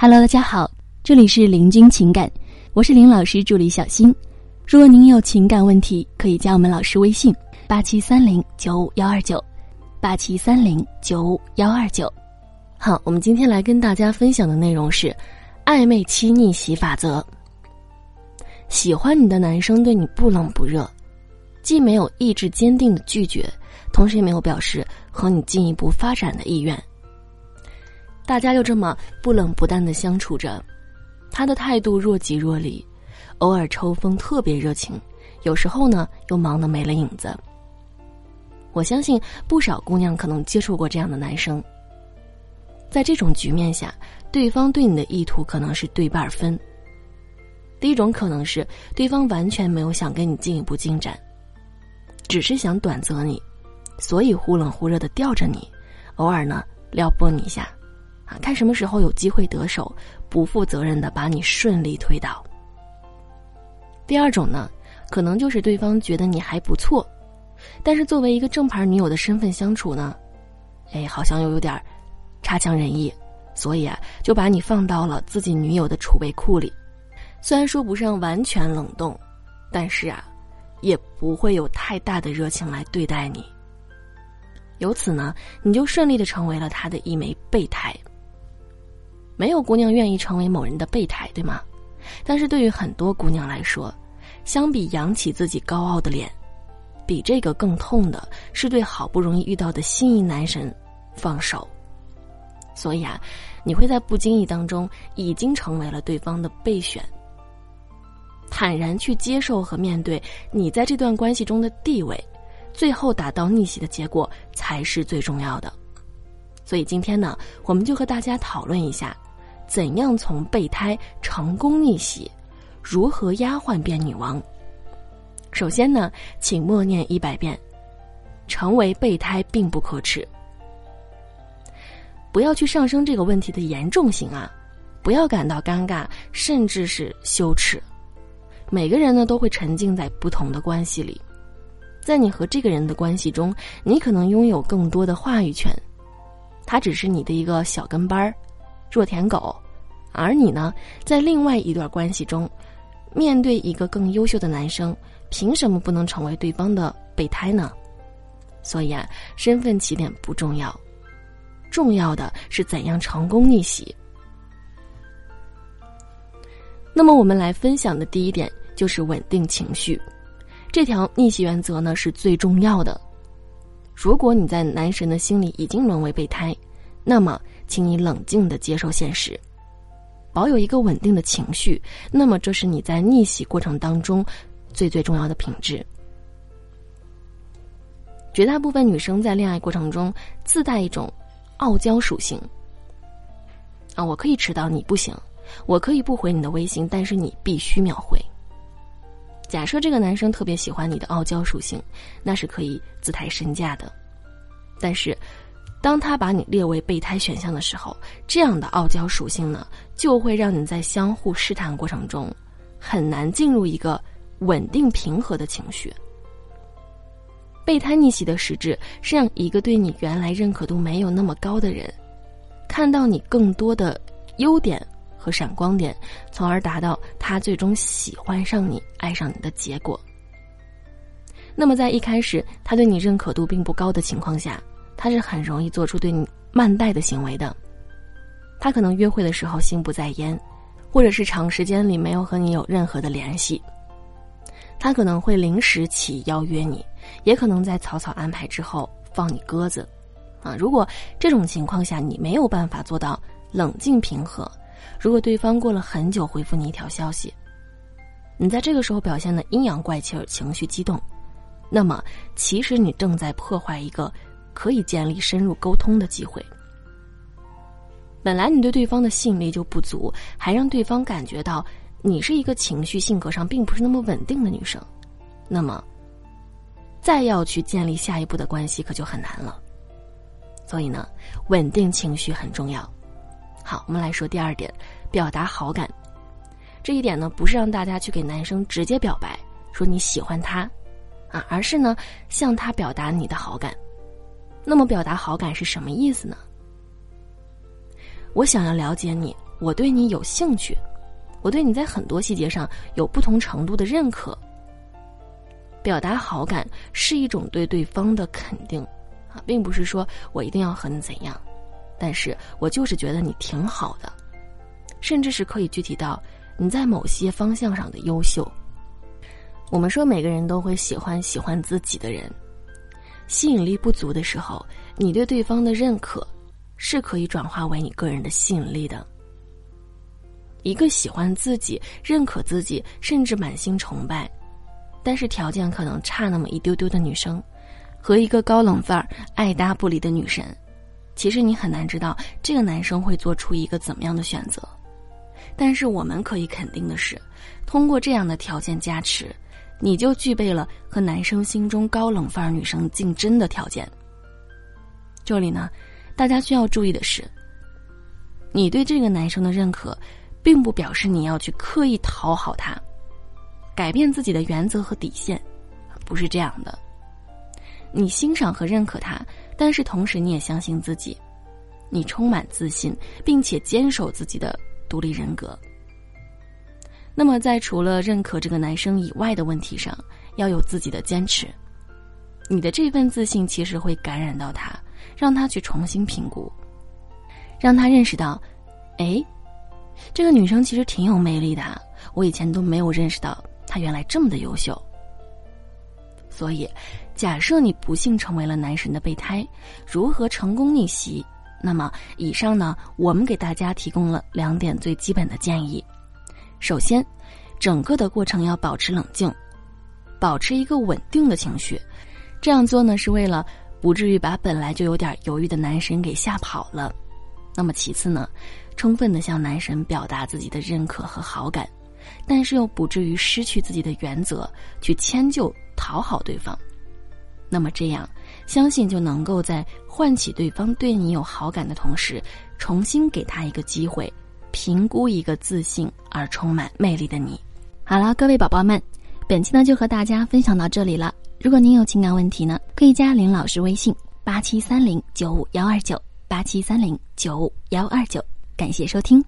Hello，大家好，这里是林君情感，我是林老师助理小新。如果您有情感问题，可以加我们老师微信：八七三零九五幺二九，八七三零九五幺二九。好，我们今天来跟大家分享的内容是暧昧期逆袭法则。喜欢你的男生对你不冷不热，既没有意志坚定的拒绝，同时也没有表示和你进一步发展的意愿。大家就这么不冷不淡的相处着，他的态度若即若离。偶尔抽风特别热情，有时候呢又忙得没了影子。我相信不少姑娘可能接触过这样的男生。在这种局面下，对方对你的意图可能是对半分。第一种可能是对方完全没有想跟你进一步进展，只是想短择你，所以忽冷忽热的吊着你，偶尔呢撩拨你一下，看什么时候有机会得手，不负责任的把你顺利推倒。第二种呢，可能就是对方觉得你还不错，但是作为一个正牌女友的身份相处呢，哎，好像又有点差强人意，所以啊，就把你放到了自己女友的储备库里。虽然说不上完全冷冻，但是啊，也不会有太大的热情来对待你。由此呢，你就顺利的成为了他的一枚备胎。没有姑娘愿意成为某人的备胎，对吗？但是对于很多姑娘来说，相比扬起自己高傲的脸，比这个更痛的是对好不容易遇到的心仪男神放手。所以啊，你会在不经意当中已经成为了对方的备选。坦然去接受和面对你在这段关系中的地位，最后达到逆袭的结果才是最重要的。所以今天呢，我们就和大家讨论一下。怎样从备胎成功逆袭？如何丫鬟变女王？首先呢，请默念一百遍：成为备胎并不可耻。不要去上升这个问题的严重性啊！不要感到尴尬，甚至是羞耻。每个人呢都会沉浸在不同的关系里，在你和这个人的关系中，你可能拥有更多的话语权，他只是你的一个小跟班儿。弱舔狗，而你呢，在另外一段关系中，面对一个更优秀的男生，凭什么不能成为对方的备胎呢？所以啊，身份起点不重要，重要的是怎样成功逆袭。那么我们来分享的第一点就是稳定情绪，这条逆袭原则呢是最重要的。如果你在男神的心里已经沦为备胎，那么。请你冷静的接受现实，保有一个稳定的情绪。那么，这是你在逆袭过程当中最最重要的品质。绝大部分女生在恋爱过程中自带一种傲娇属性。啊，我可以迟到，你不行；我可以不回你的微信，但是你必须秒回。假设这个男生特别喜欢你的傲娇属性，那是可以自抬身价的。但是。当他把你列为备胎选项的时候，这样的傲娇属性呢，就会让你在相互试探过程中，很难进入一个稳定平和的情绪。备胎逆袭的实质是让一个对你原来认可度没有那么高的人，看到你更多的优点和闪光点，从而达到他最终喜欢上你、爱上你的结果。那么在一开始他对你认可度并不高的情况下。他是很容易做出对你慢待的行为的，他可能约会的时候心不在焉，或者是长时间里没有和你有任何的联系。他可能会临时起邀约你，也可能在草草安排之后放你鸽子。啊，如果这种情况下你没有办法做到冷静平和，如果对方过了很久回复你一条消息，你在这个时候表现的阴阳怪气、情绪激动，那么其实你正在破坏一个。可以建立深入沟通的机会。本来你对对方的吸引力就不足，还让对方感觉到你是一个情绪性格上并不是那么稳定的女生，那么再要去建立下一步的关系可就很难了。所以呢，稳定情绪很重要。好，我们来说第二点，表达好感。这一点呢，不是让大家去给男生直接表白，说你喜欢他，啊，而是呢，向他表达你的好感。那么，表达好感是什么意思呢？我想要了解你，我对你有兴趣，我对你在很多细节上有不同程度的认可。表达好感是一种对对方的肯定，啊，并不是说我一定要和你怎样，但是我就是觉得你挺好的，甚至是可以具体到你在某些方向上的优秀。我们说每个人都会喜欢喜欢自己的人，吸引力不足的时候，你对对方的认可是可以转化为你个人的吸引力的。一个喜欢自己、认可自己，甚至满心崇拜。但是条件可能差那么一丢丢的女生，和一个高冷范儿、爱搭不理的女神，其实你很难知道这个男生会做出一个怎么样的选择。但是我们可以肯定的是，通过这样的条件加持，你就具备了和男生心中高冷范儿女生竞争的条件。这里呢，大家需要注意的是，你对这个男生的认可，并不表示你要去刻意讨好他。改变自己的原则和底线，不是这样的。你欣赏和认可他，但是同时你也相信自己，你充满自信，并且坚守自己的独立人格。那么，在除了认可这个男生以外的问题上，要有自己的坚持。你的这份自信其实会感染到他，让他去重新评估，让他认识到，哎，这个女生其实挺有魅力的，我以前都没有认识到。她原来这么的优秀，所以，假设你不幸成为了男神的备胎，如何成功逆袭？那么，以上呢，我们给大家提供了两点最基本的建议。首先，整个的过程要保持冷静，保持一个稳定的情绪。这样做呢，是为了不至于把本来就有点犹豫的男神给吓跑了。那么，其次呢，充分的向男神表达自己的认可和好感。但是又不至于失去自己的原则，去迁就讨好对方，那么这样，相信就能够在唤起对方对你有好感的同时，重新给他一个机会，评估一个自信而充满魅力的你。好了，各位宝宝们，本期呢就和大家分享到这里了。如果您有情感问题呢，可以加林老师微信八七三零九五幺二九八七三零九五幺二九，感谢收听。